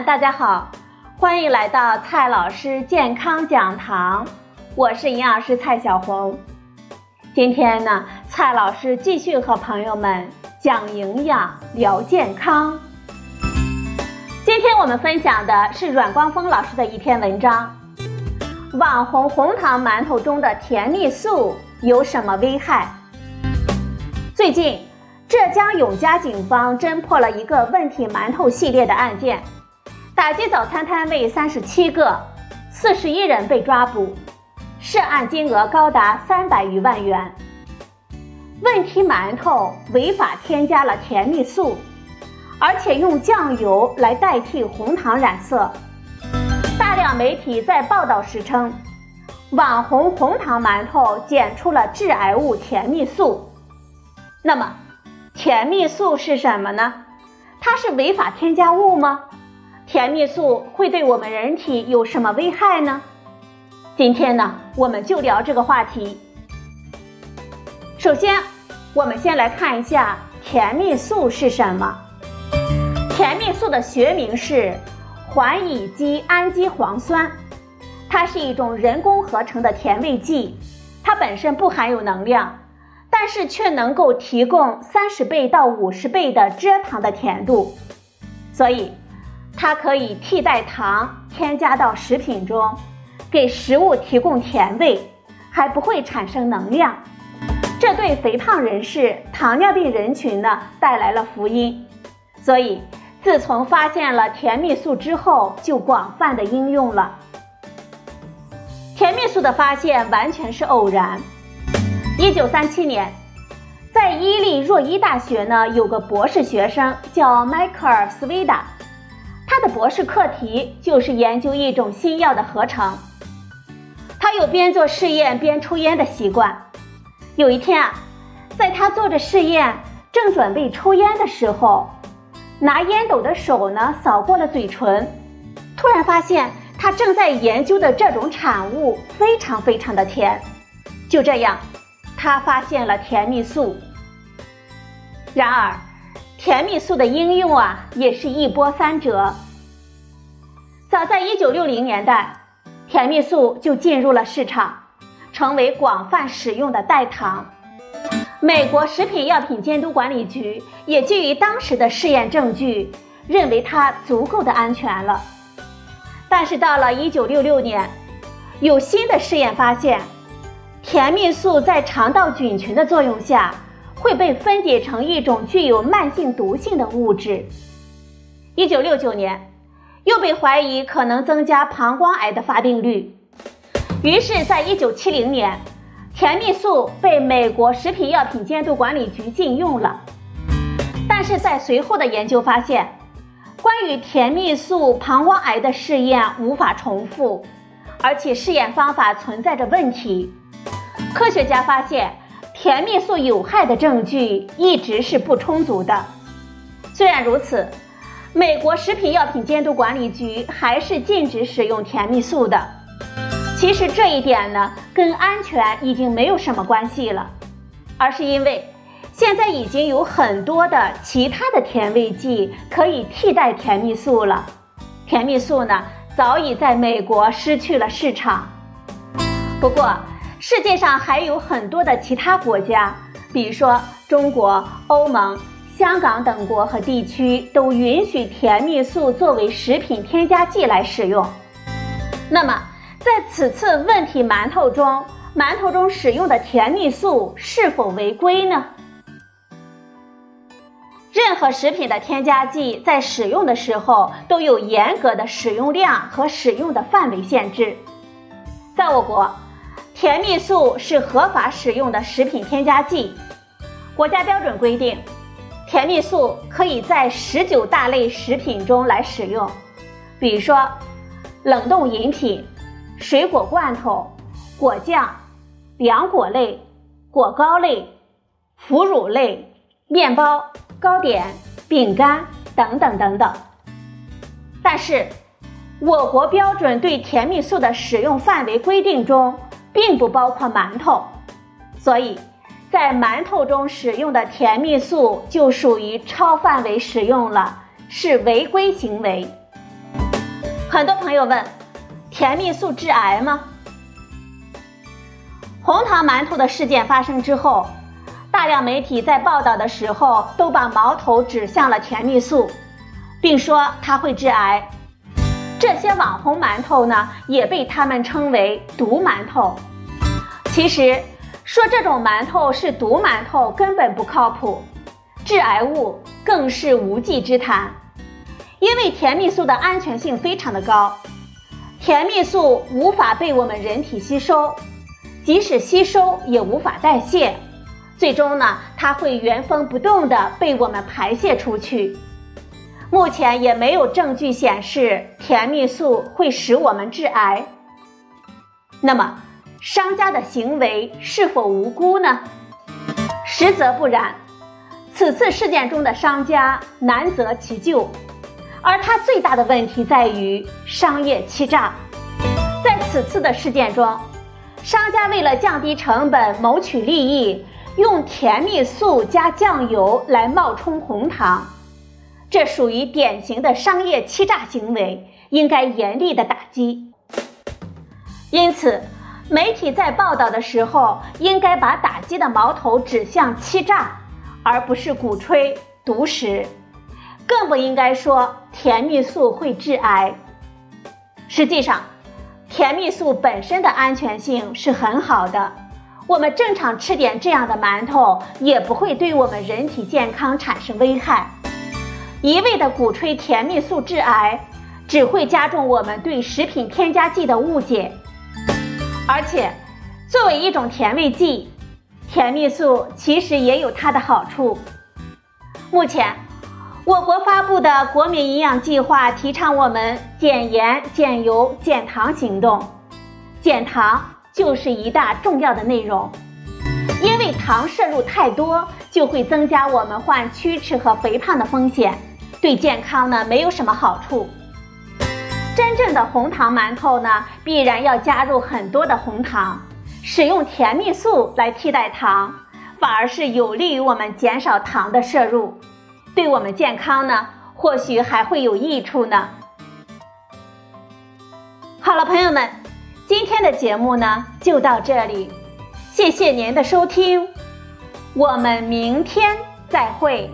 大家好，欢迎来到蔡老师健康讲堂，我是营养师蔡小红。今天呢，蔡老师继续和朋友们讲营养、聊健康。今天我们分享的是阮光峰老师的一篇文章：网红红糖馒头中的甜蜜素有什么危害？最近。浙江永嘉警方侦破了一个问题馒头系列的案件，打击早餐摊位三十七个，四十一人被抓捕，涉案金额高达三百余万元。问题馒头违法添加了甜蜜素，而且用酱油来代替红糖染色。大量媒体在报道时称，网红红糖馒头检出了致癌物甜蜜素。那么？甜蜜素是什么呢？它是违法添加物吗？甜蜜素会对我们人体有什么危害呢？今天呢，我们就聊这个话题。首先，我们先来看一下甜蜜素是什么。甜蜜素的学名是环乙基氨基磺酸，它是一种人工合成的甜味剂，它本身不含有能量。但是却能够提供三十倍到五十倍的蔗糖的甜度，所以它可以替代糖添加到食品中，给食物提供甜味，还不会产生能量。这对肥胖人士、糖尿病人群呢带来了福音。所以自从发现了甜蜜素之后，就广泛的应用了。甜蜜素的发现完全是偶然。一九三七年，在伊利若伊大学呢，有个博士学生叫迈克尔·斯维达，他的博士课题就是研究一种新药的合成。他有边做试验边抽烟的习惯。有一天啊，在他做着试验，正准备抽烟的时候，拿烟斗的手呢扫过了嘴唇，突然发现他正在研究的这种产物非常非常的甜。就这样。他发现了甜蜜素。然而，甜蜜素的应用啊，也是一波三折。早在1960年代，甜蜜素就进入了市场，成为广泛使用的代糖。美国食品药品监督管理局也基于当时的试验证据，认为它足够的安全了。但是到了1966年，有新的试验发现。甜蜜素在肠道菌群的作用下，会被分解成一种具有慢性毒性的物质。一九六九年，又被怀疑可能增加膀胱癌的发病率。于是，在一九七零年，甜蜜素被美国食品药品监督管理局禁用了。但是在随后的研究发现，关于甜蜜素膀胱癌的试验无法重复，而且试验方法存在着问题。科学家发现，甜蜜素有害的证据一直是不充足的。虽然如此，美国食品药品监督管理局还是禁止使用甜蜜素的。其实这一点呢，跟安全已经没有什么关系了，而是因为现在已经有很多的其他的甜味剂可以替代甜蜜素了。甜蜜素呢，早已在美国失去了市场。不过，世界上还有很多的其他国家，比如说中国、欧盟、香港等国和地区都允许甜蜜素作为食品添加剂来使用。那么，在此次问题馒头中，馒头中使用的甜蜜素是否违规呢？任何食品的添加剂在使用的时候都有严格的使用量和使用的范围限制，在我国。甜蜜素是合法使用的食品添加剂，国家标准规定，甜蜜素可以在十九大类食品中来使用，比如说冷冻饮品、水果罐头、果酱、凉果类、果糕类、腐乳类、面包、糕点、饼干等等等等。但是，我国标准对甜蜜素的使用范围规定中。并不包括馒头，所以，在馒头中使用的甜蜜素就属于超范围使用了，是违规行为。很多朋友问：甜蜜素致癌吗？红糖馒头的事件发生之后，大量媒体在报道的时候都把矛头指向了甜蜜素，并说它会致癌。这些网红馒头呢，也被他们称为毒馒头。其实，说这种馒头是毒馒头根本不靠谱，致癌物更是无稽之谈。因为甜蜜素的安全性非常的高，甜蜜素无法被我们人体吸收。即使吸收也无法代谢，最终呢，它会原封不动的被我们排泄出去。目前也没有证据显示甜蜜素会使我们致癌。那么，商家的行为是否无辜呢？实则不然。此次事件中的商家难责其咎，而他最大的问题在于商业欺诈。在此次的事件中。商家为了降低成本、谋取利益，用甜蜜素加酱油来冒充红糖，这属于典型的商业欺诈行为，应该严厉的打击。因此，媒体在报道的时候，应该把打击的矛头指向欺诈，而不是鼓吹毒食，更不应该说甜蜜素会致癌。实际上，甜蜜素本身的安全性是很好的，我们正常吃点这样的馒头也不会对我们人体健康产生危害。一味的鼓吹甜蜜素致癌，只会加重我们对食品添加剂的误解。而且，作为一种甜味剂，甜蜜素其实也有它的好处。目前。我国发布的国民营养计划提倡我们减盐、减油、减糖行动，减糖就是一大重要的内容。因为糖摄入太多，就会增加我们患龋齿和肥胖的风险，对健康呢没有什么好处。真正的红糖馒头呢，必然要加入很多的红糖，使用甜蜜素来替代糖，反而是有利于我们减少糖的摄入。对我们健康呢，或许还会有益处呢。好了，朋友们，今天的节目呢就到这里，谢谢您的收听，我们明天再会。